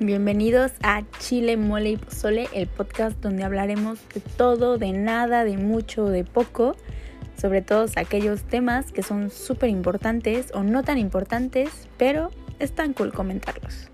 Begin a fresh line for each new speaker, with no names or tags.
Bienvenidos a Chile, Mole y Pozole, el podcast donde hablaremos de todo, de nada, de mucho, de poco, sobre todos aquellos temas que son súper importantes o no tan importantes, pero es tan cool comentarlos.